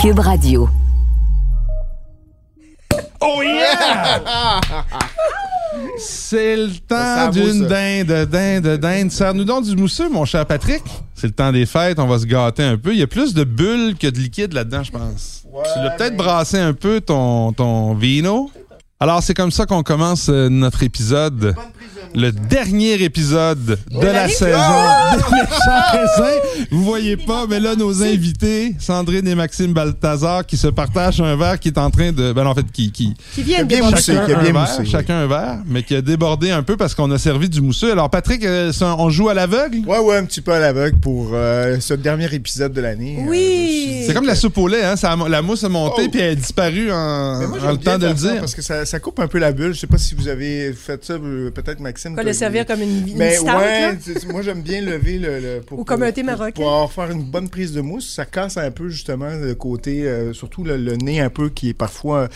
Cube Radio. Oh yeah! C'est le temps d'une dinde, dinde, dinde. Serre-nous donc du mousseux, mon cher Patrick. C'est le temps des fêtes, on va se gâter un peu. Il y a plus de bulles que de liquide là-dedans, je pense. tu l'as peut-être brassé un peu, ton, ton vino. Alors, c'est comme ça qu'on commence euh, notre épisode. Le dernier épisode de la saison des méchants raisins. Vous voyez pas, mais là, nos invités, Sandrine et Maxime Balthazar, qui se partagent un verre qui est en train de... Ben, en fait, qui... qui Qui viennent bien moussé, chacun qui a un bien verre, oui. chacun un verre, mais qui a débordé un peu parce qu'on a servi du mousseux. Alors, Patrick, euh, on joue à l'aveugle? Ouais, ouais, un petit peu à l'aveugle pour euh, ce dernier épisode de l'année. Oui. Euh, dit C'est comme la soupe au lait, hein? Ça a- la mousse a monté Oh. puis elle a disparu en, moi, le temps de le dire. Parce que ça, ça coupe un peu la bulle. Je sais pas si vous avez fait ça, peut-être Maxime. Quoi, t'as- le servir comme une, une Mais stout, ouais, là? c'est- moi j'aime bien lever le, le- pour, Ou comme pour- un thé marocain. Pour avoir faire une bonne prise de mousse, ça casse un peu justement le côté, euh, surtout le, le nez un peu qui est parfois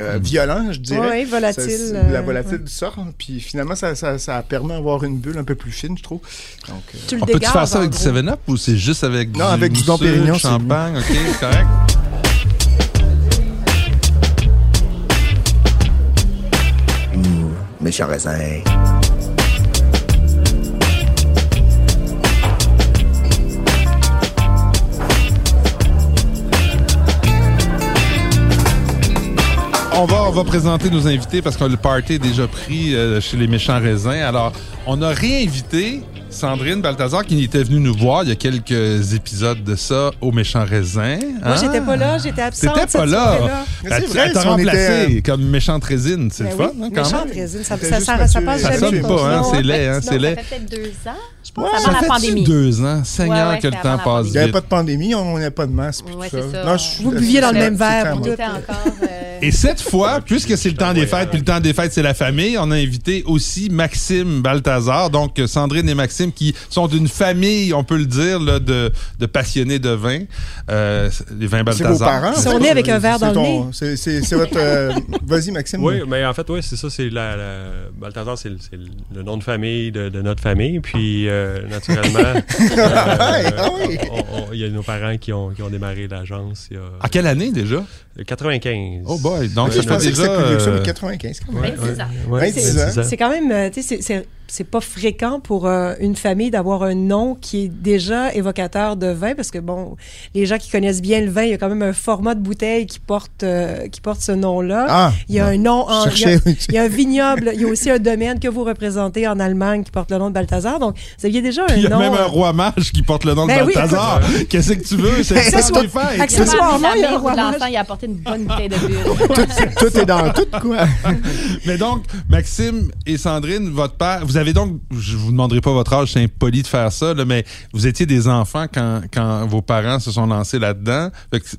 euh, violent, je dirais. Oui, volatile. Ça, euh, la volatile ouais. sort, puis finalement ça, ça, ça permet d'avoir une bulle un peu plus fine, je trouve. Donc, euh, Tu le On peut-tu faire ça avec du gros? 7-Up ou c'est juste avec Non, du avec du mousseux, champagne? OK, correct. On va, on présenter nos invités parce que le party est déjà pris euh, chez les méchants raisins. Alors, on a réinvité Sandrine Balthazar qui était venue nous voir il y a quelques épisodes de ça aux méchants raisins. Moi, Hein? j'étais pas là, j'étais absente. T'étais pas cette là. Mais Ben, vrai, elle t'a si était, comme méchante résine. C'est le Ben fun, oui, hein, quand méchante même. résine, ça, ça, ça, ça passe Ça jamais. sonne ton pas, hein, c'est laid, hein, c'est laid. Ça fait peut-être deux ans, je pense, Ça avant la fait pandémie. deux ans. Seigneur, Ouais, ouais, que le temps passe il n'y avait vite. pas de pandémie, on n'a pas de masque. Ouais, c'est ça. Non, je Vous buviez dans le c'est- même c'est verre, On était encore... euh, Et cette fois, puisque c'est le temps des fêtes, puis le temps des fêtes, c'est la famille, on a invité aussi Maxime Balthazar, donc euh, Sandrine et Maxime, qui sont d'une famille, on peut le dire, là, de, de passionnés de vin. Euh, les vins C'est vos Balthazar. parents. Ils sont nés avec un verre dans le ton- nez. C'est votre. euh, Vas-y, Maxime. Oui, mais en fait, oui, c'est ça. C'est la, la- Balthazar, c'est le, le nom de famille de, de notre famille. Puis, euh, naturellement, euh, Ah il y a nos parents qui ont, qui ont démarré l'agence il y À quelle année déjà? a 95. Oh boy, donc je pensais que déjà... c'était plus vieux que ça, mais euh, 95 quand même. Ouais, 26 ans. ouais, ouais, 26 26 ans. C'est quand même, euh, tu sais, c'est- c'est- pas fréquent pour euh, une famille d'avoir un nom qui est déjà évocateur de vin, parce que bon, les gens qui connaissent bien le vin, il y a quand même un format de bouteille qui porte, euh, qui porte ce nom-là. Ah, il y a un nom en. Il y, a, il y a un vignoble, il y a aussi un domaine que vous représentez en Allemagne qui porte le nom de Balthazar. Donc, vous aviez déjà un Puis il y a nom. même un roi mage qui porte le nom de Ben oui, Balthazar. Qu'est-ce que tu veux? C'est le temps Accessoire- des fêtes. Il a Accessoirement, il y a un la mère roi mage. l'enfant, il a apporté une bonne bouteille de bulle. tout est dans tout, quoi. Mais donc, Maxime et Sandrine, votre père, vous avez donc, je vous demanderai pas votre âge, c'est impoli de faire ça, mais vous étiez des enfants quand, quand vos parents se sont lancés là-dedans.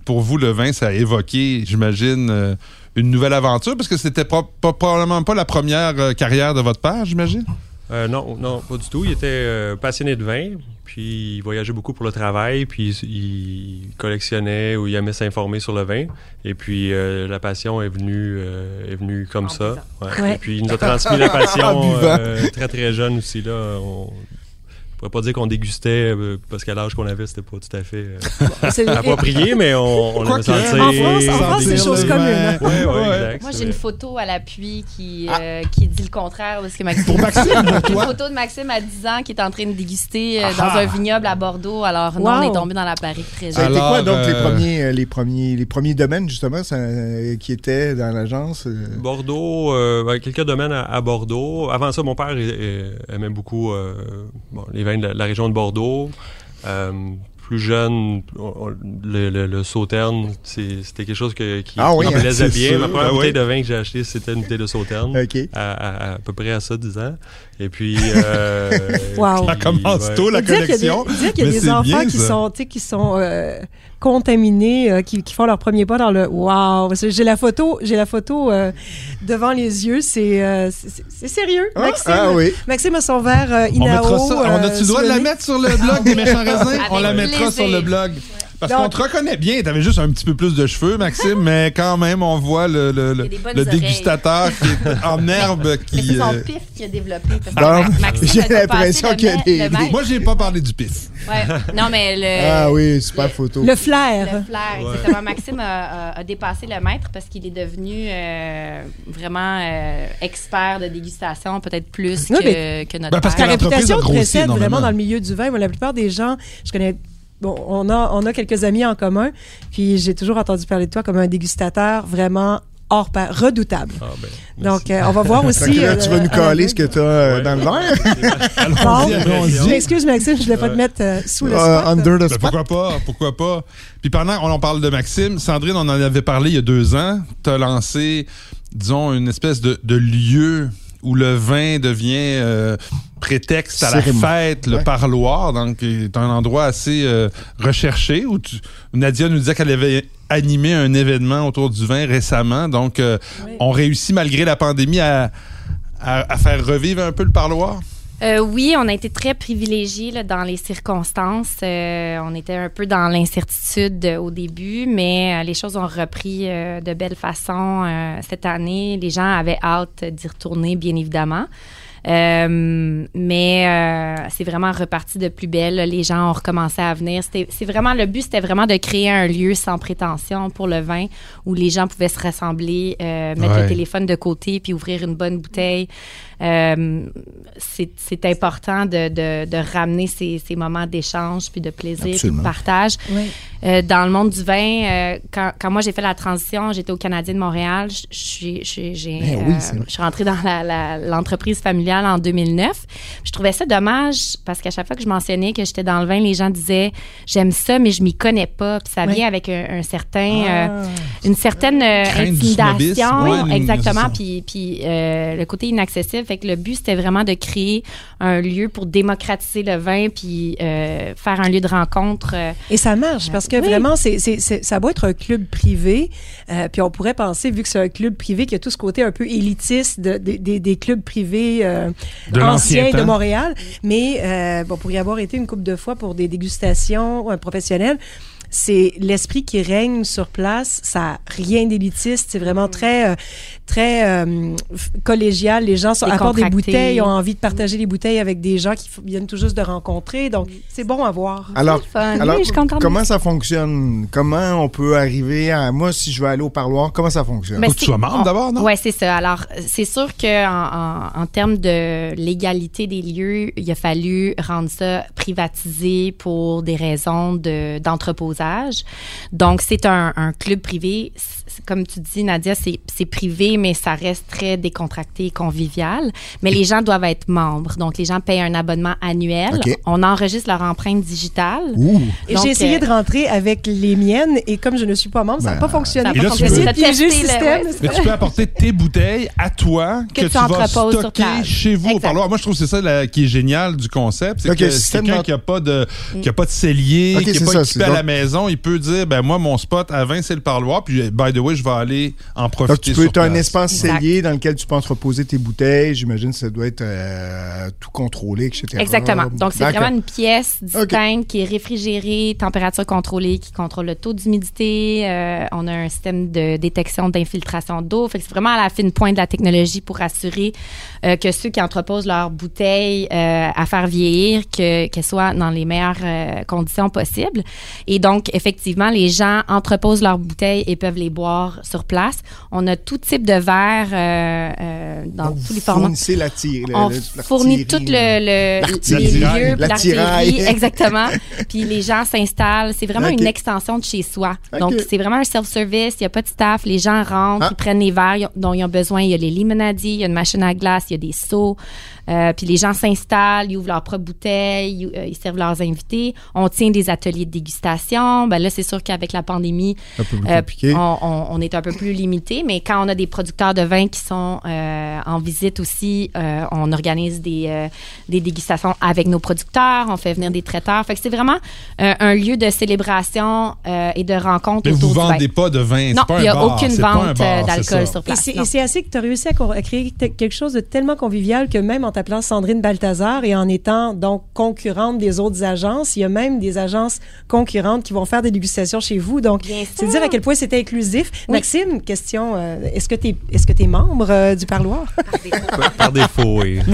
Pour vous, le vin, ça a évoqué, j'imagine, euh, une nouvelle aventure, parce que c'était probablement pas la première euh, carrière de votre père, j'imagine? Euh, non, non, pas du tout. Il était euh, passionné de vin, puis il voyageait beaucoup pour le travail, puis il collectionnait ou il aimait s'informer sur le vin. Et puis euh, la passion est venue, euh, est venue comme En ça. Ouais. Ouais. Et puis il nous a transmis la passion euh, très très jeune aussi là. On, pourrais pas dire qu'on dégustait euh, parce qu'à l'âge qu'on avait, c'était pas tout à fait euh, approprié, mais on, on aimait sentir. en France- en France, c'est chose commune. Ouais, ouais, Ouais. exact, Moi, j'ai une photo à l'appui qui, euh, qui dit le contraire. Parce que Maxime, Pour Maxime, pour Une photo de Maxime à 10 ans qui est en train de déguster Ah. dans un vignoble à Bordeaux. Alors, non, Wow. on est tombé dans la Paris très jeune. été quoi, Alors, donc, les, premiers, les, premiers, les premiers domaines, justement, ça, euh, qui étaient dans l'agence? euh? Bordeaux, euh, quelques domaines à, à Bordeaux. Avant ça, mon père aimait beaucoup euh, bon, les vins de la, région de Bordeaux. Euh, plus jeune, on- le, le, le sauterne, c'était quelque chose que- qui, Ah oui, qui me hein, plaisait bien. sûr. Ma première Ah oui. bouteille de vin que j'ai achetée, c'était une bouteille de sauterne. À- à peu près à ça, 10 ans. Et puis... Euh, Wow. Ça commence ouais. tôt, la Faut dire qu'il y a des- collection. dire qu'il y a des enfants qui ça. sont, tu sais, qui sont euh, contaminés, euh, qui, qui font leur premier pas dans le que J'ai la photo, j'ai la photo euh, devant les yeux. C'est euh, sérieux. Ah, Maxime, ah oui. Maxime a son verre euh, On Inao. mettra ça. On a-tu le droit de la mettre sur le blog des méchants raisins? On la mettra plaisir. sur le blog. Parce qu'on te reconnaît bien. T'avais juste un petit peu plus de cheveux, Maxime, mais quand même, on voit le, le, le, dégustateur qui est en herbe Mais qui. c'est son euh, pif qui a développé. parce que Donc, Maxime j'ai l'impression qu'il y a des-. Moi, j'ai pas parlé du pif. Ouais. Non, mais le. Ah oui, super photo. Le flair. Le flair, exactement. Maxime a, a- a dépassé le maître parce qu'il est devenu euh, vraiment euh, expert de dégustation, peut-être plus Oui, que, que notre Ben, parce Ta que père. l'entreprise réputation précède énormément. vraiment dans le milieu du vin. Moi, la plupart des gens, je connais. Bon, on a, on a quelques amis en commun, puis j'ai toujours entendu parler de toi comme un dégustateur vraiment hors pair, redoutable. Ah, ben. Donc, euh, on va voir aussi. Là, euh, tu vas nous à coller ce que tu as Ouais. dans le verre. Je m'excuse, Maxime, je voulais pas te mettre euh, sous le Euh, spot. under the Ben, spot. pourquoi pas? Pourquoi pas? Puis pendant qu'on en parle de Maxime, Sandrine, on en avait parlé il y a deux ans. Tu as lancé, disons, une espèce de, de lieu où le vin devient euh, prétexte à la fête, le Ouais. parloir. Donc, c'est un endroit assez euh, recherché où tu- Nadia nous disait qu'elle avait animé un événement autour du vin récemment. Donc, euh, Oui. on réussit malgré la pandémie à, à- à faire revivre un peu le parloir? Euh, oui, on a été très privilégiés là, dans les circonstances. Euh, on était un peu dans l'incertitude euh, au début, mais euh, les choses ont repris de belle façon euh, cette année. Les gens avaient hâte d'y retourner, bien évidemment. Euh, mais euh, c'est vraiment reparti de plus belle. Les gens ont recommencé à venir. C'était, c'est vraiment le but, c'était vraiment de créer un lieu sans prétention pour le vin où les gens pouvaient se rassembler, euh, mettre Ouais. le téléphone de côté puis ouvrir une bonne bouteille. Euh, c'est, important de, de, de ramener ces, ces moments d'échange puis de plaisir puis de partage. Oui. Euh, dans le monde du vin, euh, quand, quand moi j'ai fait la transition, j'étais au Canadien de Montréal. Je suis- Eh oui, suis rentrée dans l'entreprise familiale en 2009. Je trouvais ça dommage parce qu'à chaque fois que je mentionnais que j'étais dans le vin, les gens disaient j'aime ça, mais je m'y connais pas. Puis ça Oui. vient avec un, un certain, euh, Ah. une certaine euh, intimidation, ouais, exactement. Puis, puis euh, le côté inaccessible. Fait que le but c'était vraiment de créer un lieu pour démocratiser le vin, puis euh, faire un lieu de rencontre. euh, Et ça marche parce que Oui. vraiment, c'est, c'est, c'est- ça va être un club privé. euh, puis on pourrait penser, vu que c'est un club privé, qu'il y a tout ce côté un peu élitiste de- de- des- des clubs privés euh, De anciens de. Montréal. Mais euh, bon, pour y avoir été une couple de fois pour des dégustations euh, professionnelles, c'est l'esprit qui règne sur place. Ça rien d'élitiste. C'est vraiment très, euh, très euh, collégial. Les gens sont, apportent des bouteilles, ont envie de partager les bouteilles avec des gens qui viennent tout juste de rencontrer. Donc, c'est bon à voir. Alors, C'est le fun. alors Oui, je suis contente de comment ça fonctionne? Comment on peut arriver à... Moi, si je veux aller au parloir, comment ça fonctionne? Faut que tu sois membre d'abord, non? Oui, c'est ça. Alors, c'est sûr qu'en en, en termes de légalité des lieux, il a fallu rendre ça privatisé pour des raisons de- Donc, c'est un club privé. Comme tu dis, Nadia, c'est privé, mais ça reste très décontracté et convivial. Mais les gens doivent être membres. Donc, les gens payent un abonnement annuel. On enregistre leur empreinte digitale. J'ai essayé euh, de rentrer avec les miennes et comme je ne suis pas membre, ça n'a Ben, pas fonctionné. ça pas là, tu peux- le système. ouais, Mais tu peux apporter tes bouteilles à toi que, Que tu, tu vas stocker chez vous au Exact. parloir. Moi, je trouve que c'est ça là, qui est génial du concept. C'est Donc, que quelqu'un qui n'a pas de qui a pas de cellier, qui n'est pas ça, équipé à donc- la maison, il peut dire ben moi mon spot à 20 c'est le parloir puis by the way je vais aller en profiter Donc, tu peux sur as un place. espace Exact. cellier dans lequel tu peux entreposer tes bouteilles. J'imagine que ça doit être euh, tout contrôlé, etc. Exactement. Donc, c'est vraiment une pièce distincte qui est réfrigérée, température contrôlée, qui contrôle le taux d'humidité. Euh, on a un système de détection d'infiltration d'eau. Fait que c'est vraiment à la fine pointe de la technologie pour assurer euh, que ceux qui entreposent leurs bouteilles euh, à faire vieillir, que- qu'elles soient dans les meilleures euh, conditions possibles. Et donc, effectivement, les gens entreposent leurs bouteilles et peuvent les boire sur place. On a tout type de verres euh, euh, dans Donc, tous les formats. fournissez la tire, le- On fournit tout le, le les lieux, l'artillerie, exactement. Puis les gens s'installent. C'est vraiment une extension de chez soi. Donc c'est vraiment un self-service. Il n'y a pas de staff. Les gens rentrent, Ah. ils prennent les verres dont ils ont besoin. Il y a les limonadies, il y a une machine à glace, il y a des seaux. Euh, puis les gens s'installent, ils ouvrent leurs propres bouteilles, ils, euh, ils servent leurs invités. On tient des ateliers de dégustation. Ben là, c'est sûr qu'avec la pandémie, euh, on, on- on est un peu plus limité, mais quand on a des producteurs de vin qui sont euh, en visite aussi, euh, on organise des, euh, des dégustations avec nos producteurs, on fait venir des traiteurs. Fait que c'est vraiment euh, un lieu de célébration euh, et de rencontre Mais autour vous du vin. vendez pas de vin, c'est Non, pas un il n'y a bar, aucune vente d'alcool sur place. et c'est assez que tu as réussi à, créer quelque chose de tellement convivial que même en t'appelant Sandrine Balthazar et en étant donc concurrente des autres agences. Il y a même des agences concurrentes qui vont faire des dégustations chez vous. Donc, c'est dire à quel point c'est inclusif. Oui. Maxime, question, euh, est-ce que tu es, est-ce que tu es membre euh, du parloir? Par- Par défaut, oui.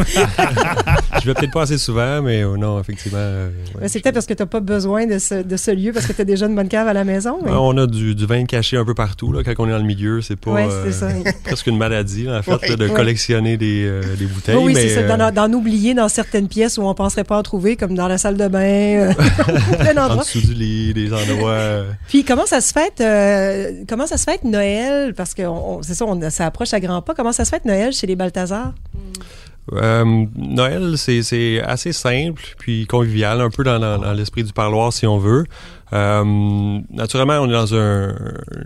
je vais peut-être pas assez souvent, mais euh, non, effectivement. euh, ouais, c'est peut-être parce que tu n'as pas besoin de ce, de ce lieu parce que tu as déjà une bonne cave à la maison. mais- Ouais, on a du, du vin caché un peu partout. Là, quand on est dans le milieu, c'est pas Ouais, euh, c'est ça. presque une maladie, là, en fait, Ouais. là, de Ouais. collectionner des, euh, des bouteilles. Oui, oui, mais, c'est ça, d'en, d'en oublier dans certaines pièces où on penserait pas en trouver, comme dans la salle de bain, euh, plein en d'endroits. dessous du lit, des endroits. euh, Puis comment ça se fait, euh, comment ça se fait Noël, parce que on- c'est ça, on, ça approche à grands pas. Comment ça se fait Noël chez les Balthazar Euh, Noël, c'est c'est assez simple, puis convivial, un peu dans, dans- dans l'esprit du parloir, si on veut. Euh, naturellement, on est dans un,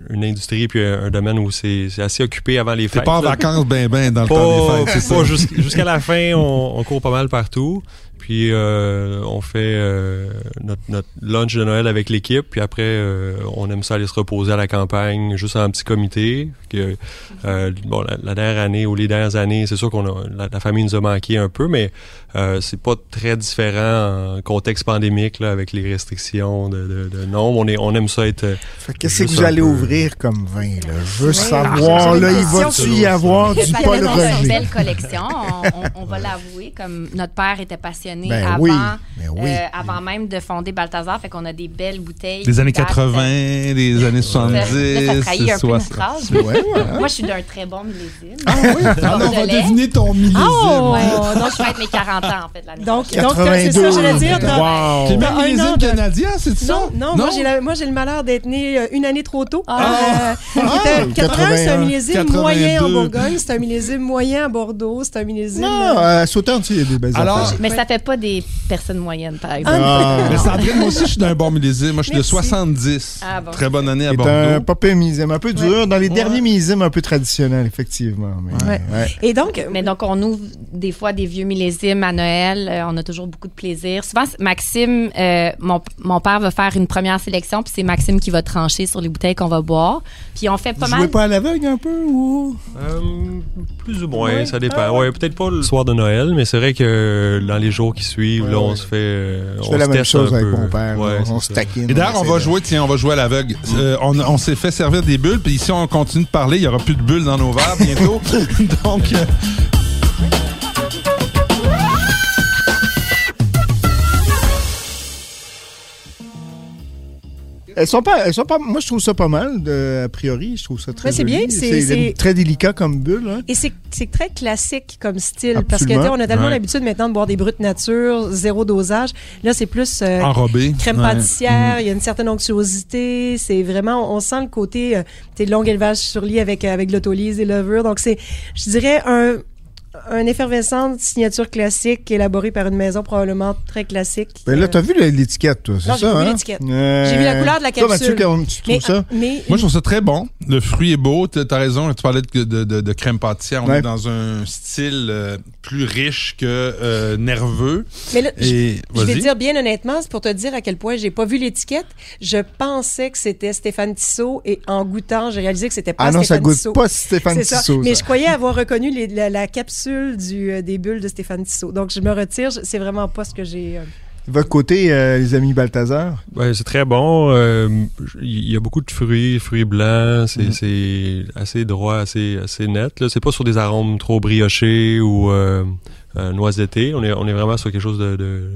une industrie puis un, un domaine où c'est c'est assez occupé avant les T'es fêtes. pas en vacances ben ben dans le temps des fêtes, c'est ça? jusqu'- jusqu'à la fin, on, on court pas mal partout. Puis euh, on fait euh, notre, notre lunch de Noël avec l'équipe. Puis après, euh, on aime ça aller se reposer à la campagne, juste en petit comité. Que, euh, bon, la, la dernière année ou les dernières années, c'est sûr qu'on a la, la famille nous a manqué un peu, mais euh, c'est pas très différent en contexte pandémique là, avec les restrictions de, de, de nombre. On, est, on aime ça être. euh, Fait que Qu'est-ce que vous allez peu. ouvrir comme vin, là? Je veux savoir, là, il va question. y avoir du Paul a une Roger? belle collection, on, on- on va l'avouer, comme notre père était passionné Ben avant, oui, ben oui. euh, avant même de fonder Balthazar, fait qu'on a des belles bouteilles. Des années qui datent- 80, des années 70, Là, ça trahit un peu une 60. phrase. Ouais, ouais. Moi, je suis d'un très bon millésime. Ah oui, Ah non, on va deviner ton millésime. Oh! Ouais. Donc, je fête mes 40 ans, en fait, l'année Donc, donc c'est ça, j'allais dire. Wow. T'es même T'as un millésime an de- canadien, c'est ça? Non, non, moi j'ai la- moi j'ai le malheur d'être né euh, une année trop tôt. Ah. Euh, c'était- 81, c'est un 81, millésime 82. moyen en Bourgogne, c'est un millésime moyen à Bordeaux, c'est un millésime. Non, euh, à Sauternes, tu sais, il y a des belles Alors. Mais ça fait pas des personnes moyennes, par exemple. Ah. Mais Sandrine, moi aussi, je suis d'un bon millésime. Moi, je suis de Merci. 70. Ah bon. Très bonne année à Bordeaux. un pas millésime, un peu dur. Dans les Ouais. derniers millésimes, un peu traditionnels, effectivement. Mais, Ouais. ouais. Et donc, Mais donc, on ouvre des fois des vieux millésimes à Noël. Euh, on a toujours beaucoup de plaisir. Souvent, Maxime, euh, mon, mon père va faire une première sélection, puis c'est Maxime qui va trancher sur les bouteilles qu'on va boire. Puis on fait Vous pas jouez mal. pas à l'aveugle un peu ou? Euh, plus ou moins, Ouais. ça dépend. Ah. ouais, peut-être pas le soir de Noël, mais c'est vrai que dans les jours qui suivent, Ouais, là, on se fait. Je on fais la même chose avec peu. mon père. On se ça. taquine. Et d'ailleurs, on va jouer, tiens, on va jouer à l'aveugle. Euh, on on s'est fait servir des bulles, puis ici, on continue de parler. Il n'y aura plus de bulles dans nos verres bientôt. Donc, Elles sont pas, elles sont pas. Moi, je trouve ça pas mal. De, a priori, je trouve ça très. Ouais, c'est bien, c'est- c'est- très délicat comme bulle. Hein. Et c'est c'est très classique comme style parce que Absolument. tu sais, on a tellement Ouais. l'habitude maintenant de boire des brutes nature, zéro dosage. Là, c'est plus euh, enrobé. crème Ouais. pâtissière, il y a une certaine onctuosité, c'est vraiment on sent le côté euh, tu sais, long élevage sur lit avec avec l'autolyse et levure. Donc c'est je dirais un un effervescente signature classique élaborée par une maison probablement très classique. Ben là, Euh, t'as vu l'étiquette, toi, c'est ça? j'ai vu hein? l'étiquette. Euh, J'ai vu la couleur de la Toi, Mathieu, capsule. tu trouves mais, ça? mais Moi, je trouve ça très bon. Le fruit est beau. T'as as raison. Tu parlais de, de, de- de crème pâtissière. On Ouais. est dans un style euh, plus riche que euh, nerveux. Mais là, je- Et Je vais dire bien honnêtement, c'est pour te dire à quel point j'ai pas vu l'étiquette. Je pensais que c'était Stéphane Tissot et en goûtant, j'ai réalisé que c'était pas Ah non, ça Stéphane goûte Tissot. pas Stéphane ça. Tissot. Mais je croyais avoir reconnu les- la, la capsule du, euh, des bulles de Stéphane Tissot. Donc je me retire. C'est vraiment pas ce que j'ai. euh, votre côté, euh, les amis Balthazar? Ouais, c'est très bon. Euh, Il y a beaucoup de fruits, fruits blancs. C'est Mhm. assez droit, assez, assez net. là. C'est pas sur des arômes trop briochés ou euh, euh, noisettés. On est, on est vraiment sur quelque chose de... de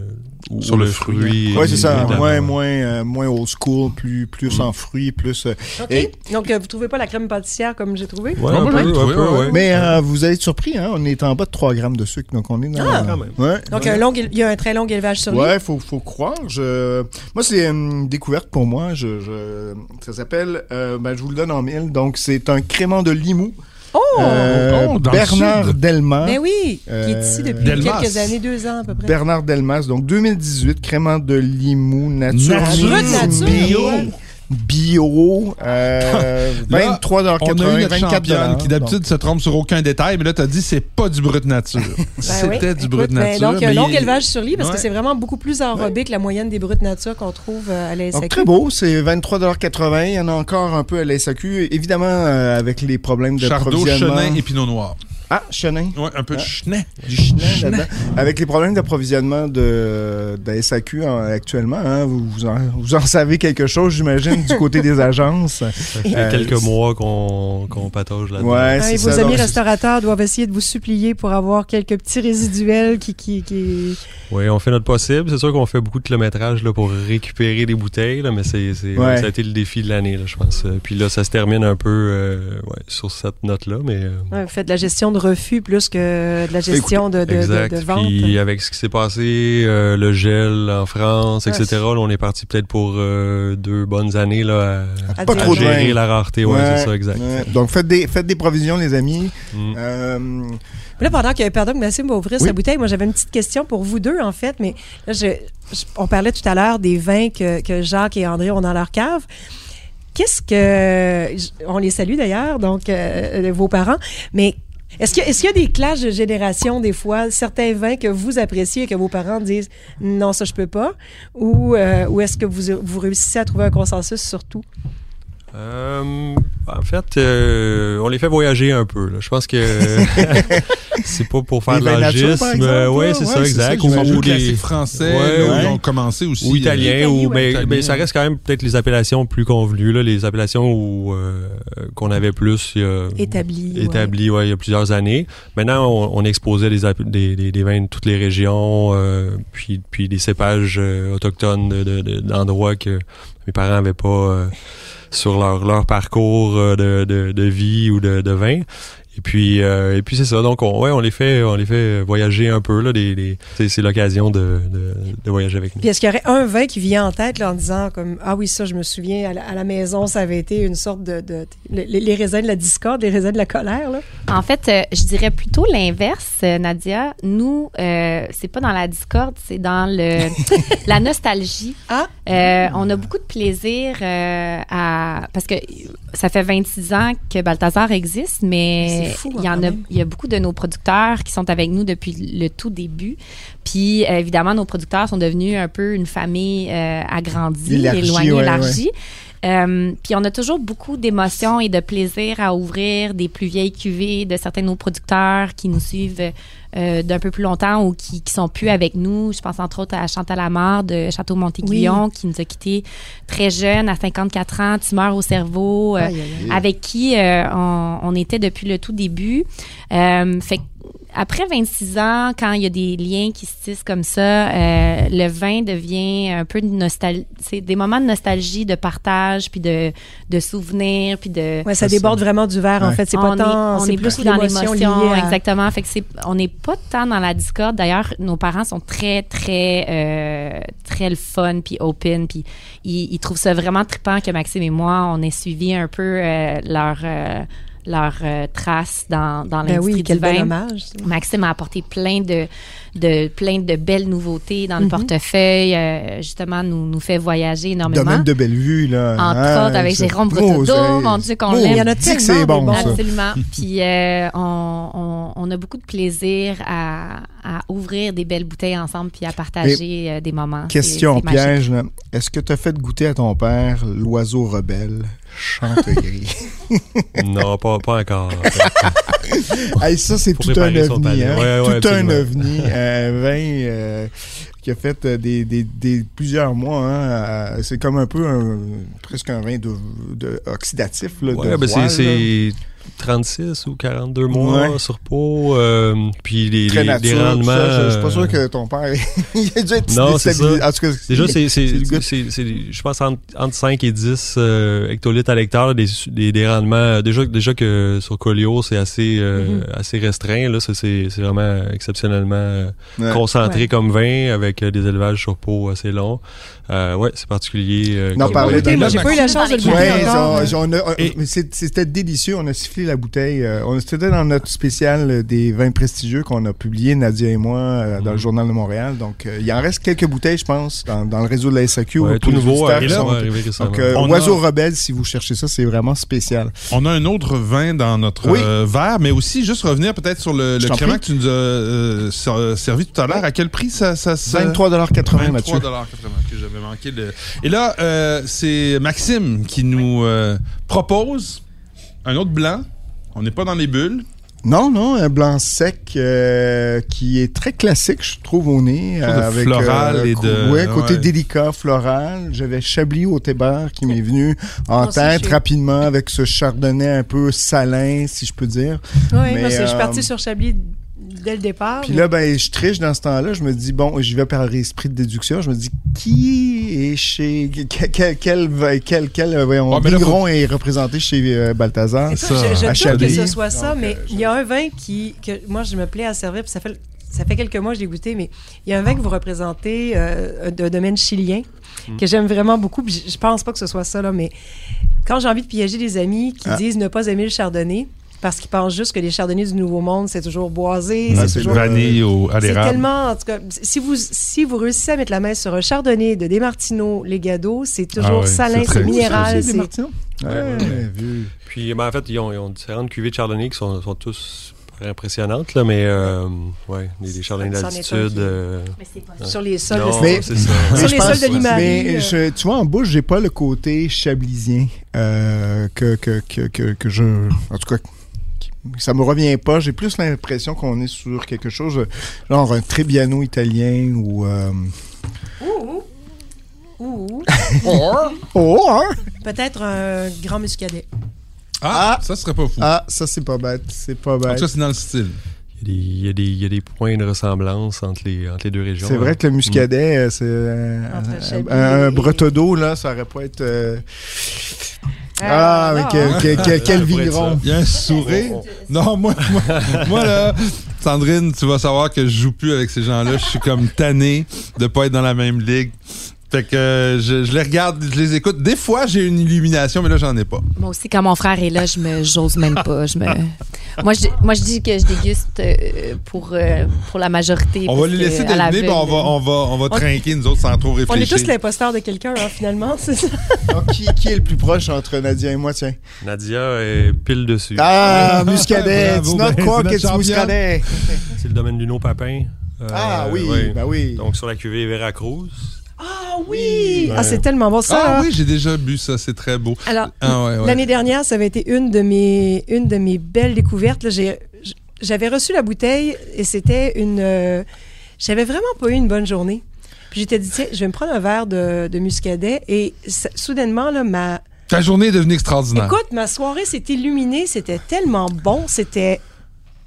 Sur le fruit. fruit. Oui, c'est ça. Moins, moins, euh, moins old school, plus, plus en fruits, plus. euh, OK. Et- Donc euh, vous trouvez pas la crème pâtissière comme j'ai trouvé? Ouais, peu, ouais, ouais. Mais euh, vous allez être surpris, hein? On est en bas de 3 grammes de sucre, donc on est dans. Ah, quand même. Ouais. Donc ouais. un long, il y a un très long élevage sur lui. Ouais, faut, faut croire. Je... Moi, c'est une découverte pour moi. Je, je... Ça s'appelle, euh, ben, je vous le donne en mille. Donc, c'est un crément de Limoux. Oh! Euh, oh, Bernard. Delmas. Ben oui, qui est ici Euh, depuis Delmas. quelques années, deux ans à peu près. Bernard Delmas, donc 2018, crément de Limoux, nature. Nature. Nature, bio. Bio. Euh, Là, 23,80 On a eu notre 24 championne qui d'habitude se trompe sur aucun détail, mais là, t'as dit c'est pas du brut nature. Ben C'était oui. du Écoute, brut ben, nature. donc, un mais long il- élevage sur lit parce que c'est vraiment beaucoup plus enrobé que la moyenne des brutes nature qu'on trouve euh, à la Donc, SAQ. très beau, c'est 23,80 Il y en a encore un peu à la SAQ. Évidemment, euh, avec les problèmes de Chardot, provisionnement. chenin et pinot noir. Ah, chenin. Ouais, un peu de Ah. chenin. Du chenin là-dedans. Avec les problèmes d'approvisionnement de, de la SAQ en- actuellement, hein, vous, vous en, vous en savez quelque chose, j'imagine, du côté des agences. Ça fait Euh, quelques mois qu'on qu'on patauge là-dedans. Ouais, Ah, c'est et vos ça. amis Donc, restaurateurs doivent essayer de vous supplier pour avoir quelques petits résiduels qui... qui, qui... Oui, on fait notre possible. C'est sûr qu'on fait beaucoup de kilométrage là, pour récupérer des bouteilles, là, mais c'est, c'est- Ouais. ça a été le défi de l'année, là, je pense. Euh, Puis là, ça se termine un peu euh, ouais, sur cette note-là, mais euh, Ouais, vous faites de la gestion de refus plus que de la gestion de, de, de- exact. de vente. Puis avec ce qui s'est passé, euh, le gel en France, Ah, etc., là, on est parti peut-être pour euh, deux bonnes années là, à, Pas à trop gérer la rareté. Ouais, c'est ça, exact. ouais. Donc, faites des, faites des provisions, les amis. Mm. Euh, Mais Là, pendant que, pardon, que Maxime va ouvrir Oui. sa bouteille, moi, j'avais une petite question pour vous deux, en fait. Mais là, je- je- on parlait tout à l'heure des vins que, que Jacques et André ont dans leur cave. Qu'est-ce que. On les salue d'ailleurs, donc, euh, vos parents. Mais est-ce qu'il y, a- des classes de génération, des fois, certains vins que vous appréciez et que vos parents disent non, ça, je peux pas? Ou, euh, ou est-ce que vous, vous réussissez à trouver un consensus sur tout? Euh, en fait, euh, on les fait voyager un peu. là. Je pense que c'est pas pour faire de l'agisme. euh, ouais, là? c'est ça, exact. Ou, ou des- français, Ouais, ouais. ils ont commencé aussi. ou euh, italien, L'Italie, ou, ouais. mais, Italien. mais ça reste quand même peut-être les appellations plus convenues, là, les appellations où, euh, qu'on avait plus il y a- Établi. ouais. il y a plusieurs années. Maintenant, on, on exposait des, des, des, des vins de toutes les régions, euh, puis, puis des cépages euh, autochtones de- de- de- d'endroits que mes parents n'avaient pas euh, sur leur, leur parcours euh, de, de, de vie ou de, de vin. Et puis, euh, et puis c'est ça. Donc, on, ouais, on les fait, on les fait voyager un peu là. Les, les- c'est, c'est l'occasion de, de, de voyager avec nous. Puis est-ce qu'il y aurait un vin qui vient en tête là, en disant comme ah oui ça je me souviens à la, à la maison ça avait été une sorte de, de- les, les raisins de la discorde les raisins de la colère là. En fait, euh, je dirais plutôt l'inverse, euh, Nadia. Nous, euh, c'est pas dans la discorde, c'est dans le la nostalgie. Ah. Euh, on a beaucoup de plaisir euh, à parce que ça fait 26 ans que Balthazar existe, mais Hein, y en a il y a beaucoup de nos producteurs qui sont avec nous depuis le tout début. Puis euh, évidemment, nos producteurs sont devenus un peu une famille euh, agrandie, Élargie, éloignée, ouais, élargie. Euh, puis on a toujours beaucoup d'émotions et de plaisir à ouvrir des plus vieilles cuvées de certains de nos producteurs qui nous suivent euh, d'un peu plus longtemps ou qui, qui sont plus avec nous. Je pense entre autres à Chantal Amar de Château Montéguillon qui nous a quittés très jeune, à 54 ans, tumeur au cerveau, euh, Aïe, aïe, aïe. avec qui euh, on, on était depuis le tout début. Fait que après 26 ans, quand il y a des liens qui se tissent comme ça, euh, le vin devient un peu de nostalgie. C'est des moments de nostalgie, de partage, puis de, de souvenirs, puis de. Ouais, ça déborde ça. vraiment du verre en fait c'est pas on tant est, on c'est est plus dans l'émotion à- exactement. Fait que c'est, on n'est pas tant dans la discorde. D'ailleurs, nos parents sont très, très, euh, très le fun puis open, puis ils, ils trouvent ça vraiment trippant que Maxime et moi, on ait suivi un peu euh, leur euh, leur euh, trace dans, dans ben l'industrie oui quel du bel vin. hommage Maxime a apporté plein de, de, plein de belles nouveautés dans le Mhm. portefeuille. euh, justement, nous, nous fait voyager énormément. Domaine de Bellevue, là. Entre hein, autres, avec Jérôme c'est- mon Dieu, qu'on l'aime. Il y en a tellement c'est bon. Absolument. Puis euh, on, on, on a beaucoup de plaisir à, à ouvrir des belles bouteilles ensemble puis à partager euh, des moments. Question c'est magique. piège, là. Est-ce que tu as fait goûter à ton père l'oiseau rebelle? Chantegris? Non, pas, pas encore. hey, ça, c'est tout un ovni, palais. hein? Ouais, ouais, tout un absolument. ovni. Un vin euh, qui a fait euh, des, des, des- plusieurs mois. Hein, à- c'est comme un peu un, presque un vin de, de oxydatif. Là, de Ouais, ben c'est 36 ou 42 mois Ouais. sur peau. euh, puis les, Très les, nature. les rendements. ça. je, je suis pas euh, sûr que ton père il a dû être Non, c'est ça. En tout cas, Déjà, c'est, je pense, entre, entre 5 et 10 euh, hectolitres à l'hectare, des, des, des rendements. euh, Déjà, déjà que sur Colio, c'est assez, euh, assez restreint. Là, c'est, c'est vraiment exceptionnellement euh, Ouais. concentré Ouais. comme vin avec euh, des élevages sur peau assez longs. Euh, ouais, c'est particulier. euh, Non, parler j'ai pas eu la chance de le goûter c'était délicieux. On a la bouteille. euh, on C'était dans notre spécial euh, des vins prestigieux qu'on a publié, Nadia et moi, euh, dans le Mhm. Journal de Montréal. Donc, euh, il en reste quelques bouteilles, je pense, dans, dans le réseau de la SAQ. Ouais, tout nouveau, là, sont-. Donc, On Oiseau a- Rebelle, si vous cherchez ça, c'est vraiment spécial. On a un autre vin dans notre Oui. verre, mais aussi juste revenir peut-être sur le, le crément que tu nous as ser- servi tout à l'heure. À quel prix ça, ça, ça? 23,80 Mathieu. 23,80 que j'avais manqué. Et là, c'est Maxime qui nous propose un autre blanc. On n'est pas dans les bulles. Non, non, un blanc sec euh, qui est très classique, je trouve, au nez. Avec, floral et co- de- ouais, côté ouais. délicat, floral. J'avais Chablis au Thébert qui m'est venu en tête rapidement avec ce chardonnay un peu salin, si je peux dire. Oui, Mais, parce que je suis euh, partie sur Chablis dès le départ. Puis là, ben, je triche dans ce temps-là. Je me dis, bon, j'y vais par esprit de déduction. Je me dis, qui est chez. Quel, quel, quel, quel, quel, euh, voyons, Ah, là, est représenté chez euh, Balthazar? Écoute, ça, je, je doute que ce soit ça, Donc, mais euh, il y a un vin qui, que moi, je me plais à servir, puis ça fait, ça fait quelques mois que je l'ai goûté, mais il y a un vin que vous représentez euh, d'un domaine chilien Hmm. que j'aime vraiment beaucoup, puis je, je pense pas que ce soit ça, là, mais quand j'ai envie de piéger des amis qui Ah. disent ne pas aimer le chardonnay, parce qu'ils pensent juste que les chardonnays du Nouveau Monde, c'est toujours boisé, Ah, c'est c'est toujours... Vanille au, à C'est l'érable. tellement, en tout cas, si vous, si vous réussissez à mettre la main sur un chardonnay de Desmartino Legado, c'est toujours Ah ouais, salin, c'est c'est minéral. C'est c'est- des Martino? Ouais, ouais. vu. Puis, ben, en fait, ils ont, ils ont différentes cuvées de chardonnay qui sont, sont tous impressionnantes, là, mais euh, ouais, des, des chardonnays Ça en est un d'altitude. qui- euh, Sur les sols. non, de- Mais- c'est ça. Sur Mais les pense- sols de Limarie, Mais euh. je- tu vois, en bouche, j'ai pas le côté chablisien euh, que, que, que, que, que je. En tout cas, ça me revient pas. J'ai plus l'impression qu'on est sur quelque chose, genre un Trebbiano italien ou. euh, Ouh, ouh. Oh, hein? Peut-être un grand muscadet. Ah, Ah. ça serait pas fou. Ah, ça, c'est pas bête. C'est pas En tout bête. cas, c'est dans le style. Il y, a des, il, y a des, il y a des points de ressemblance entre les, entre les deux régions. C'est vrai hein. que le muscadet, euh, c'est. euh, un- un, bretodo, là, ça aurait pas être. euh, Ah, non, avec euh, hein. quel, quel, quel vigneron. Il y a un sourire. Non, moi, moi, moi, là, Sandrine, tu vas savoir que je joue plus avec ces gens-là. Je suis comme tanné de pas être dans la même ligue. Fait que euh, je, je les regarde, je les écoute. Des fois, j'ai une illumination, mais là, j'en ai pas. Moi aussi, quand mon frère est là, je me, j'ose même pas. Je me, moi, je, moi, je dis que je déguste euh, pour, euh, pour la majorité. On va les laisser à la deviner, puis on va, on va, on va On- trinquer, nous autres, sans trop On est réfléchir. tous l'imposteur de quelqu'un, hein, finalement. c'est ça. Donc, qui, qui est le plus proche entre Nadia et moi, tiens? Nadia est pile dessus. Ah, muscadet. Not ben, quoi c'est notre que tu muscadet. C'est le domaine du Papin. Euh, Ah oui, ouais. ben oui. Donc, sur la cuvée Veracruz. Ah oui! Ah, c'est tellement bon. Ça, Ah là. oui, j'ai déjà bu ça, c'est très beau. Alors, Ah ouais, ouais. l'année dernière, ça avait été une de mes, une de mes belles découvertes. J'avais reçu la bouteille et c'était une. euh, J'avais vraiment pas eu une bonne journée. Puis j'étais dit, tiens, je vais me prendre un verre de, de muscadet et ça- soudainement, là, ma. Ta journée est devenue extraordinaire. Écoute, ma soirée s'est illuminée. C'était tellement bon. C'était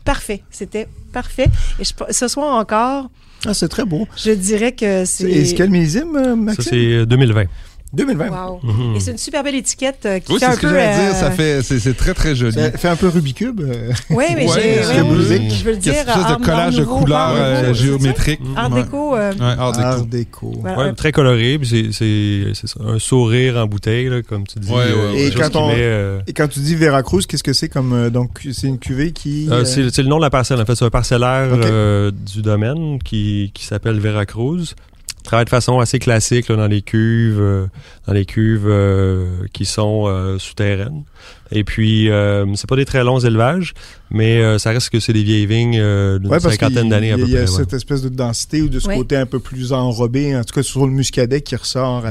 parfait. C'était parfait. Et je- ce soir encore, Ah, c'est très beau. je dirais que C'est est-ce c'est. quel millésime, euh, Ça, Maxime? c'est euh, 2020. 2020. Wow. Mhm. Et c'est une super belle étiquette euh, qui Oui, fait un ce que peu. dire. euh, Ça fait, c'est, c'est très, très joli. Ça fait un peu Rubikube. euh. Oui, mais Ouais, j'ai. musique. Je veux le dire. espèce art- de collage de couleurs euh, géométriques. Art déco. euh, Ouais, art déco. Art déco. voilà, Ouais, un- très coloré, puis c'est, c'est, c'est ça, un sourire en bouteille, là, comme tu dis. Ouais, ouais, ouais. quelque Et chose quand on- met, euh, Et quand tu dis Veracruz, qu'est-ce que c'est comme. euh, donc, c'est une cuvée qui. Euh, euh, c'est, c'est le nom de la parcelle. En fait, c'est un parcellaire du domaine qui, qui s'appelle Veracruz. Travaille de façon assez classique là, dans les cuves, euh, dans les cuves euh, qui sont euh, souterraines. Et puis, euh, c'est pas des très longs élevages, mais euh, ça reste que c'est des vieilles vignes euh, d'une Ouais, parce qu'il cinquantaine d'années à peu Il y a près. ouais. cette espèce de densité ou de ce Ouais. côté un peu plus enrobé, en tout cas sur le muscadet qui ressort,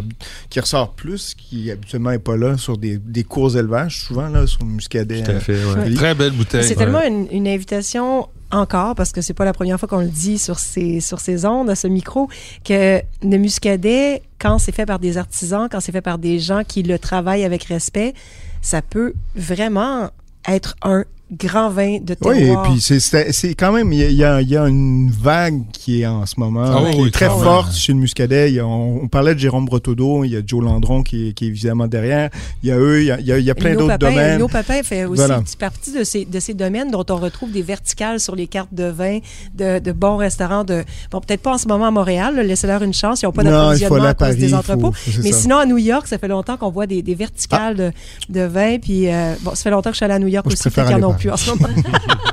qui ressort plus, qui habituellement n'est pas là sur des, des courts élevages, souvent là sur le muscadet. Tout à fait, ouais. Ouais. Très belle bouteille. C'est Ouais. tellement une, une invitation encore, parce que c'est pas la première fois qu'on le dit sur ces, sur ces ondes, à ce micro, que le muscadet, quand c'est fait par des artisans, quand c'est fait par des gens qui le travaillent avec respect, ça peut vraiment être un grand vin de Oui, et terroir. puis c'est- quand même, il y a, il y y a une vague qui est en ce moment, Ah oui, qui oui, est très forte chez le Muscadet. A- on, on parlait de Jérôme Bretodeau, il y a Joe Landron qui est, qui est évidemment derrière. Il y a eux, il y a, il y a- il y a plein d'autres domaines. Lino Papin fait aussi Voilà. partie de ces, de ces domaines dont on retrouve des verticales sur les cartes de vin, de, de bons restaurants. De, bon, peut-être pas en ce moment à Montréal, laissez-leur une chance, ils n'ont pas Non, il faut d'approvisionnement à à cause Paris, des faut- entrepôts. Mais ça. sinon, à New York, ça fait longtemps qu'on voit des, des verticales de, de vin. Puis, euh, bon, ça fait longtemps que je suis allée à New York Moi, je aussi, préfère fait qu'ils aller n'en ont à plus en ce moment.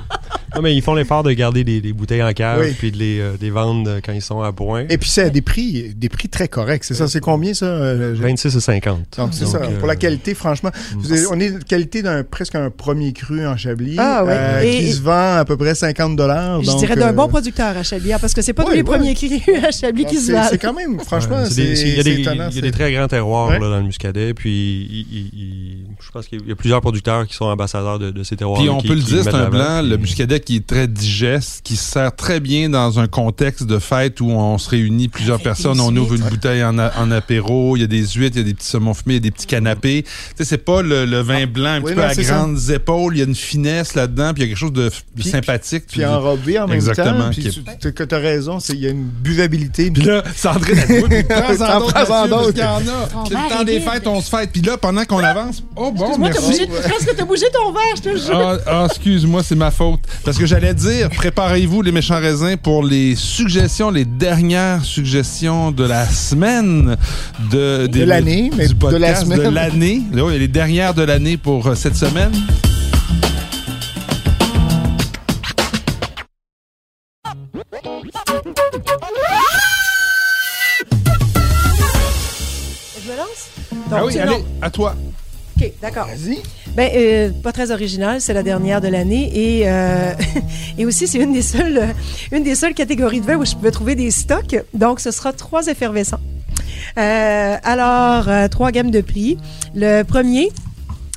Non, mais ils font l'effort de garder des, des bouteilles en cave Oui. puis de les, euh, des vendre quand ils sont à point. Et puis c'est à des prix, des prix très corrects. C'est ça, c'est combien ça? euh, j'ai- 26 et 50. Donc, c'est ça. euh, Pour la qualité, franchement, mm. vous avez- on est de qualité d'un presque un premier cru en Chablis Ah, oui. euh, Et- qui se vend à peu près 50 dollars. Je dirais d'un bon producteur à Chablis, hein, parce que c'est pas tous les ouais. premiers cris à Chablis qui se valent. c'est quand même, franchement, Ouais, c'est il y a des, étonnant. il y a c'est- des très grands terroirs Ouais. là, dans le Muscadet. Puis je pense qu'il y a plusieurs producteurs qui sont ambassadeurs de, de ces terroirs. Puis on peut le dire, c'est un blanc, le muscadet muscadet qui est très digeste, qui se sert très bien dans un contexte de fête où on se réunit plusieurs Avec personnes, on ouvre une bouteille en, a- en apéro, il y a des huîtres, il y a des petits saumons fumés, il y a des petits canapés. Tu sais, c'est pas le, le vin blanc un Oui, petit peu à ça. grandes épaules, il y a une finesse là-dedans, puis il y a quelque chose de, de Puis- sympathique. Puis enrobé en même Exactement, temps. Puis tu tu- que t'as raison, c'est- il y a une buvabilité. Puis là, Sandrine, elle puis prends-en T'en d'autres, qu'il y en a. C'est le temps des fêtes, on se fête. Puis là, pendant qu'on avance, oh bon, merci. bougé- je pense que t'as bougé ton verre, je te jure. Ah, ah, excuse-moi, c'est ma faute. Parce que j'allais dire, préparez-vous les méchants raisins pour les suggestions, les dernières suggestions de la semaine de, des- l'année, mais du de la podcast semaine. De l'année. Là, oui, les dernières de l'année pour euh, cette semaine. Je me lance? Ah oui, allez, non. à toi. OK, d'accord. Vas-y. Ben, euh, pas très original, c'est la dernière de l'année. Et, euh, et aussi, c'est une des seules une des seules catégories de vin où je pouvais trouver des stocks. Donc, ce sera trois effervescents. Euh, alors, trois gammes de prix. Le premier,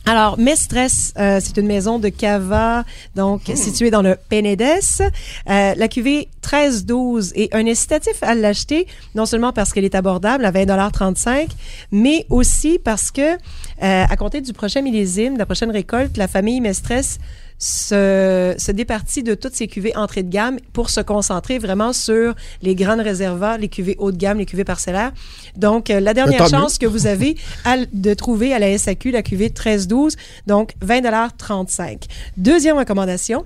alors, Mestres, euh, c'est une maison de cava, donc située dans le Penedes. Euh, la cuvée 13-12 est un incitatif à l'acheter, non seulement parce qu'elle est abordable à 20,35 mais aussi parce que, euh, à compter du prochain millésime, de la prochaine récolte, la famille Mestres se, se départit de toutes ces cuvées entrée de gamme pour se concentrer vraiment sur les grandes réservoirs, les cuvées haut de gamme, les cuvées parcellaires. Donc, euh, la dernière chance que vous avez à de trouver à la SAQ la cuvée 13-12, donc 20,35 Deuxième recommandation,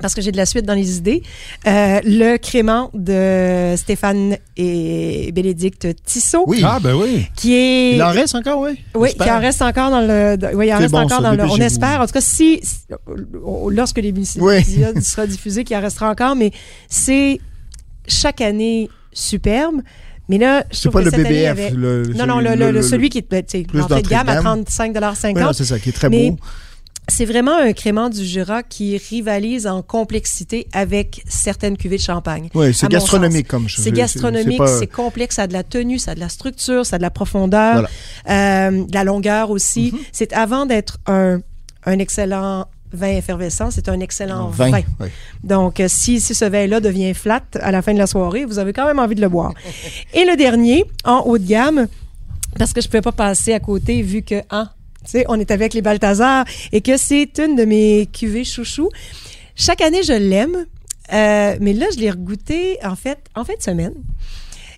parce que j'ai de la suite dans les idées, euh, le crément de Stéphane et Bénédicte Tissot, Oui. Ah, ben oui. qui est... Il en reste encore, oui? Oui, qui en reste encore dans le. oui, il en C'est reste bon, encore ça, dans le. On espère. En tout cas, si, si- lorsque l'émission Oui. sera diffusée, qu'il en restera encore, mais c'est chaque année superbe. Mais là, je C'est trouve pas que le cette année, BBF. avait- le- Non, non, le, celui- le- le- celui qui est ben, tu sais, plus l'entrée de gamme à gamme. 35,50 Oui, non, c'est ça, qui est très Mais beau. C'est vraiment un crément du Jura qui rivalise en complexité avec certaines cuvées de champagne. Oui, c'est gastronomique comme chose. C'est gastronomique, pas- c'est complexe, ça a de la tenue, ça a de la structure, ça a de la profondeur, Voilà. euh, de la longueur aussi. Mhm. C'est avant d'être un, un excellent vin effervescent, c'est un excellent vin. oui. Donc, euh, si, si ce vin-là devient flat à la fin de la soirée, vous avez quand même envie de le boire. Et le dernier, en haut de gamme, parce que je ne pouvais pas passer à côté vu que, hein, tu sais, on est avec les Balthazar et que c'est une de mes cuvées chouchou. Chaque année, je l'aime, euh, mais là, je l'ai regoûté, en fait, en fin de semaine.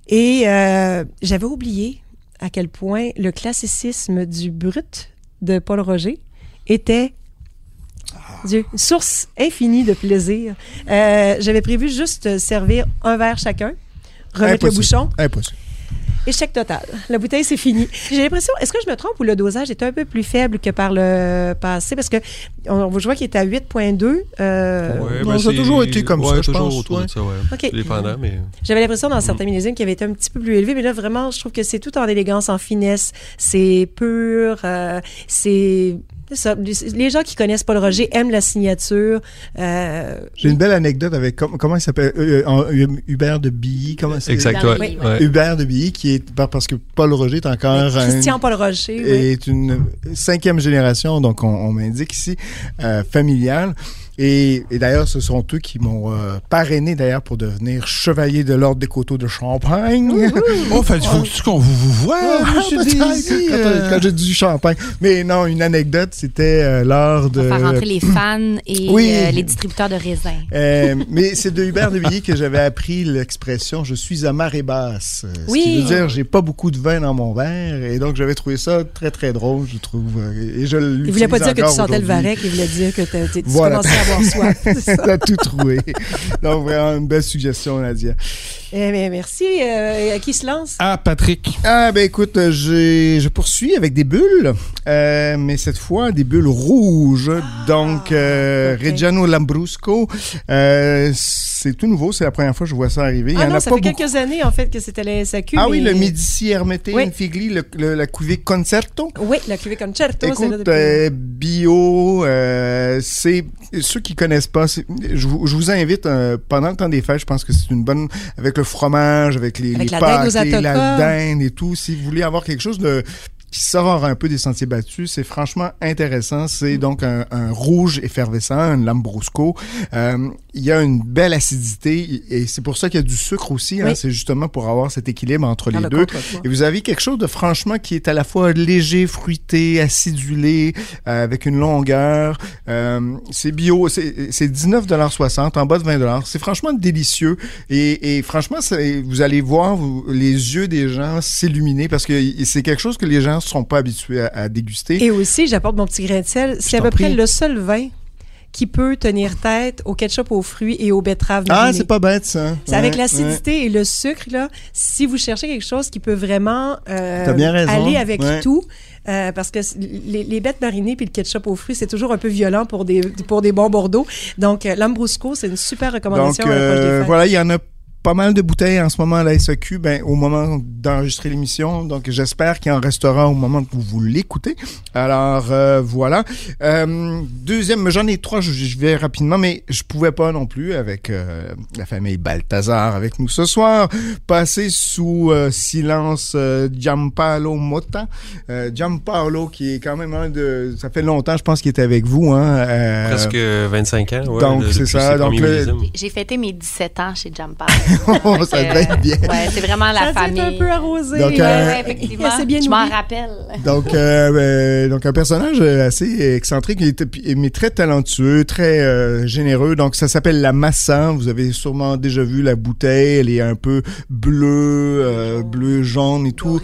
Et euh, j'avais oublié à quel point le classicisme du brut de Paul Roger était Dieu, source infinie de plaisir. Euh, J'avais prévu juste servir un verre chacun, remettre le bouchon, Impossible. Échec total. La bouteille, c'est fini. J'ai l'impression, est-ce que je me trompe ou le dosage est un peu plus faible que par le passé? Parce que on, je vois qu'il était à 8,2. euh, Ouais, ben, ça a toujours été comme ça, je toujours pense, autour ouais. de ça, ouais. OK. C'est dépendant, mais... J'avais l'impression dans Mm. certains millésimes qu'il avait été un petit peu plus élevé, mais là, vraiment, je trouve que c'est tout en élégance, en finesse. C'est pur. euh, c'est. C'est ça. Les, gens qui connaissent Paul Roger aiment la signature. euh, J'ai une belle anecdote avec com- comment il s'appelle euh, euh, Hubert de Billy. Comment c'est? Exact, ouais. ouais. Hubert de Billy qui est par- parce que Paul Roger est encore un- Christian Paul Roger. oui. est une cinquième génération, donc on, on m'indique ici, euh, familiale. Et, et d'ailleurs, ce sont eux qui m'ont euh, parrainé d'ailleurs pour devenir chevalier de l'ordre des coteaux de Champagne. Oh, fait, faut-tu qu'on vous, vous voit, Ah, monsieur Daisy? quand, euh? quand j'ai dit champagne. Mais non, une anecdote, c'était euh, lors de... Faire rentrer les fans et Oui. euh, les distributeurs de raisins. Euh, mais c'est de Hubert de Villiers que j'avais appris l'expression je suis à marée basse. Euh, Ce Oui. qui veut dire j'ai pas beaucoup de vin dans mon verre. Et donc j'avais trouvé ça très très drôle, je trouve. Et je Il voulait pas dire que tu sentais le varech, il voulait dire que tu Voilà. commençais à avoir soif. T'as tout trouvé. Donc, vraiment, une belle suggestion, Nadia. Eh bien, merci. Euh, à qui se lance? Ah, Patrick. Ah, ben écoute, je poursuis avec des bulles, euh, mais cette fois, des bulles rouges. Donc, euh, ok. Reggiano Lambrusco, euh, c'est tout nouveau. C'est la première fois que je vois ça arriver. Il y Ah en non, a ça pas fait beaucoup. quelques années, en fait, que c'était la SAQ. Ah oui, le Medici Hermete Oui. Infigli, le, le- la cuvée Concerto. Oui, la cuvée Concerto, Écoute, depuis... euh, bio, euh, c'est ceux qui connaissent pas. Je vous, je vous invite euh, pendant le temps des fêtes. Je pense que c'est une bonne avec le fromage, avec les, Avec les la dinde aux pâtes, les- la dinde et tout. Si vous voulez avoir quelque chose de qui sort un peu des sentiers battus, c'est franchement intéressant. C'est donc un, un rouge effervescent, un lambrusco. Euh, il y a une belle acidité et c'est pour ça qu'il y a du sucre aussi. hein. C'est justement pour avoir cet équilibre entre Dans les le deux. Et vous avez quelque chose de franchement qui est à la fois léger, fruité, acidulé, euh, avec une longueur. Euh, c'est bio, c'est c'est 19,60 en bas de 20 C'est franchement délicieux. Et, et franchement, vous allez voir vous- les yeux des gens s'illuminer parce que c'est quelque chose que les gens ne sont pas habitués à, à déguster. Et aussi, j'apporte mon petit grain de sel. C'est à peu près prie. le seul vin qui peut tenir tête au ketchup aux fruits et aux betteraves ah, marinées. c'est pas bête ça. C'est avec Ouais, l'acidité et le sucre, là, si vous cherchez quelque chose qui peut vraiment euh, bien aller avec Ouais. tout, euh, parce que les, les bêtes marinées puis le ketchup aux fruits, c'est toujours un peu violent pour des, pour des bons Bordeaux. Donc, euh, Lambrusco, c'est une super Donc recommandation à l'approche des euh, voilà, il y en a pas mal de bouteilles en ce moment à la SAQ, ben, au moment d'enregistrer l'émission. Donc, j'espère qu'il en restera au moment où vous l'écoutez. Alors, euh, voilà. Euh, deuxième, j'en ai trois, je, je vais rapidement, mais je pouvais pas non plus, avec euh, la famille Balthazar avec nous ce soir, passer sous euh, silence euh, Giampaolo Motta. Euh, Giampaolo, qui est quand même un de... Ça fait longtemps, je pense qu'il était avec vous. Hein, euh, Presque 25 ans. ouais, donc, c'est ça. J'ai fêté mes 17 ans chez Jumper. Oh, ça devait être bien. Ouais, c'est vraiment la Ça famille. un peu arrosé. Donc, Ouais, euh, ouais, effectivement. C'est bien Je m'en rappelle. Donc, euh, euh, donc un personnage assez excentrique, il était- mais très talentueux, très euh, généreux. Donc, ça s'appelle la Massa. Vous avez sûrement déjà vu la bouteille. Elle est un peu bleue, euh, bleu, jaune et tout,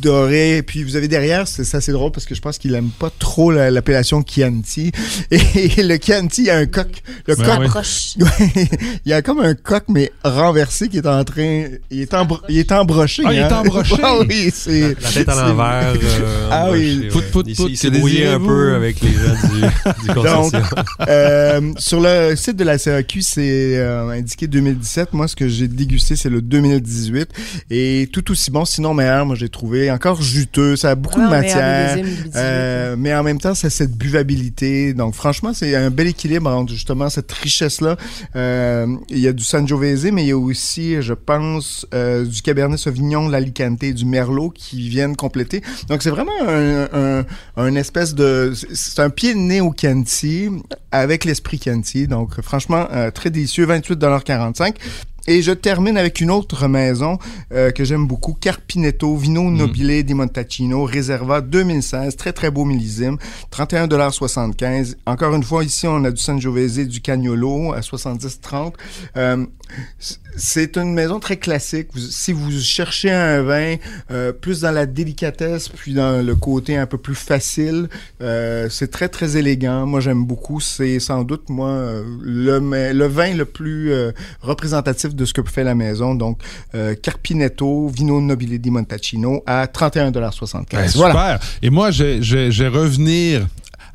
doré. Et puis, vous avez derrière, c'est ça, c'est drôle parce que je pense qu'il aime pas trop la- l'appellation Chianti. Et, le Chianti, il y a un coq. Le Ouais, coq. Ouais, il y a comme un coq, mais renversé, qui est en train. Il est, embro- il est embroché. Ah, il est hein. embroché. Ah oui, c'est. La tête à l'envers. euh, Ah oui, pout, pout, Il pout, s'est- Il s'est brouillé un peu avec les gens du, du consortium. Euh, sur le site de la CAQ, c'est euh, indiqué 2017. Moi, ce que j'ai dégusté, c'est le 2018. Et tout aussi bon, sinon meilleur, moi, j'ai trouvé encore juteux. Ça a beaucoup de matière. millésime du 18, Euh, mais en même temps, c'est cette buvabilité. Donc, franchement, c'est un bel équilibre entre justement cette richesse-là. Euh, il y a du Sangiovese, mais il y a aussi, je pense, euh, du Cabernet Sauvignon, l'Alicante, du Merlot qui viennent compléter. Donc, c'est vraiment un, un, un espèce de... c'est- un pied de nez au Chianti avec l'esprit Chianti. Donc, franchement, très délicieux. 28,45 et je termine avec une autre maison euh, que j'aime beaucoup, Carpinetto Vino Nobile di Montacino, Reserva 2016, très très beau millésime, 31,75 Encore une fois, ici, on a du Sangiovese, du Cagnolo à 70,30 euh, C'est une maison très classique. Vous- si vous cherchez un vin euh, plus dans la délicatesse, puis dans le côté un peu plus facile, euh, c'est très très élégant. Moi, j'aime beaucoup. C'est sans doute, moi, euh, le, le vin le plus euh, représentatif de ce que fait la maison. Donc, euh, Carpinetto, Vino Nobile di Montacino à 31,75 Ben, Voilà. Super. Et moi, je, je, je vais revenir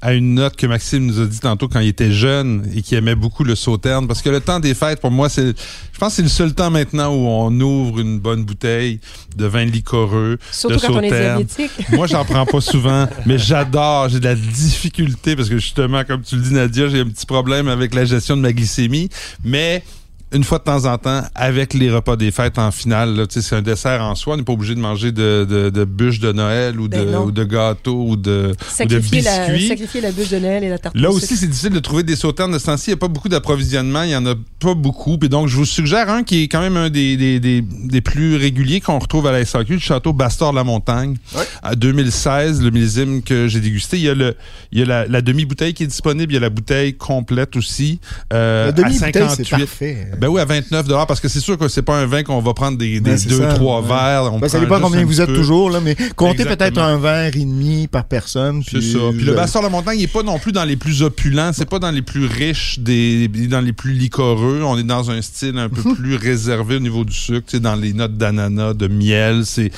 à une note que Maxime nous a dit tantôt quand il était jeune et qui aimait beaucoup le sauterne. Parce que le temps des fêtes, pour moi, c'est, je pense que c'est le seul temps maintenant où on ouvre une bonne bouteille de vin liquoreux. Surtout de quand on est sauterne. diabétique. Moi, j'en prends pas souvent, mais j'adore. J'ai de la difficulté parce que justement, comme tu le dis, Nadia, j'ai un petit problème avec la gestion de ma glycémie. Mais une fois de temps en temps, avec les repas des fêtes en finale, là, tu sais, c'est un dessert en soi. On n'est pas obligé de manger de, de, de bûches de Noël ou de, Ben non. ou de gâteaux ou de, ou de Sacrifier la, biscuits. sacrifier la bûche de Noël et la tarte Là au aussi, c'est difficile de trouver des sauternes de ce temps-ci. Il n'y a pas beaucoup d'approvisionnement. Il n'y en a pas beaucoup. Puis donc, je vous suggère un qui est quand même un des, des, des, des plus réguliers qu'on retrouve à la SAQ, le château Bastard-la-Montagne. Ouais. À 2016, le millésime que j'ai dégusté. Il y a, le, il y a la, la demi-bouteille qui est disponible. Il y a la bouteille complète aussi. Euh, La à demi-bouteille, c'est 58. parfait. Ben oui, à 29 parce que c'est sûr que c'est pas un vin qu'on va prendre des, des Ben, deux, ça, trois ouais. verres. On Ben, ça dépend combien vous êtes toujours, là, mais comptez peut-être un verre et demi par personne. C'est ça. Puis le Bastard de Montagne, il est pas non plus dans les plus opulents, c'est pas dans les plus riches, des, dans les plus liquoreux. On est dans un style un peu plus réservé au niveau du sucre, tu sais, dans les notes d'ananas, de miel. C'est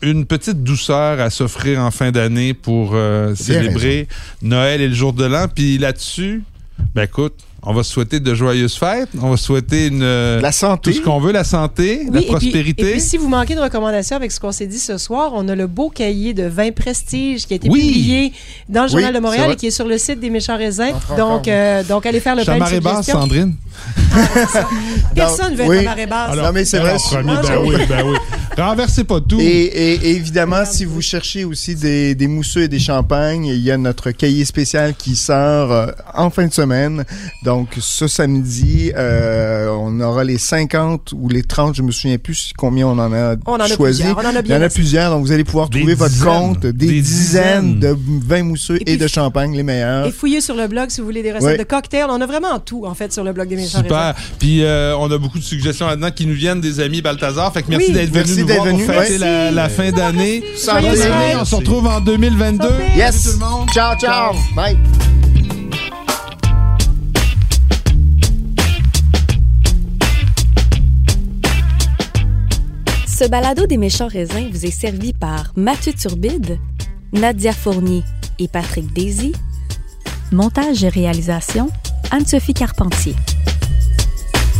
une petite douceur à s'offrir en fin d'année pour euh, célébrer Noël et le jour de l'an. Puis là-dessus, ben écoute, on va se souhaiter de joyeuses fêtes. On va souhaiter une, euh, La santé. tout ce qu'on veut, la santé, Oui, la et puis- prospérité. Et puis, si vous manquez de recommandations avec ce qu'on s'est dit ce soir, on a le beau cahier de 20 prestiges qui a été Oui. publié dans le Journal Oui, de Montréal et qui est sur le site des Méchants Raisins. Donc, euh, donc, allez faire le plein de marée basse, suggestions. Sandrine. Personne ne veut Oui. être à marée basse. non, mais c'est vrai. Alors, premier, Ah, ben j'avoue. oui, ben oui. Renversez pas tout. Et, et- et évidemment, si vous cherchez aussi des, des mousseux et des champagnes, il y a notre cahier spécial qui sort euh, en fin de semaine. Donc, ce samedi, euh, on aura les 50 ou les 30, je me souviens plus combien on en a On en a choisi. On en a Il y en a plusieurs, donc vous allez pouvoir Des trouver votre compte. Des, Des dizaines, dizaines. de vins mousseux Et et, de champagne, les meilleurs. Et fouillez sur le blog si vous voulez des recettes Ouais. de cocktails. On a vraiment tout, en fait, sur le blog des Super. Puis euh, on a beaucoup de suggestions là-dedans qui nous viennent des amis Balthazar. Fait que merci Oui, d'être venu merci nous d'être voir pour venu. fêter Merci. la, la fin d'année. On se retrouve en 2022. Santé. Yes! Salut tout le monde. Ciao, ciao! Bye! Ce balado des méchants raisins vous est servi par Mathieu Turbide, Nadia Fournier et Patrick Daisy. Montage et réalisation, Anne-Sophie Carpentier.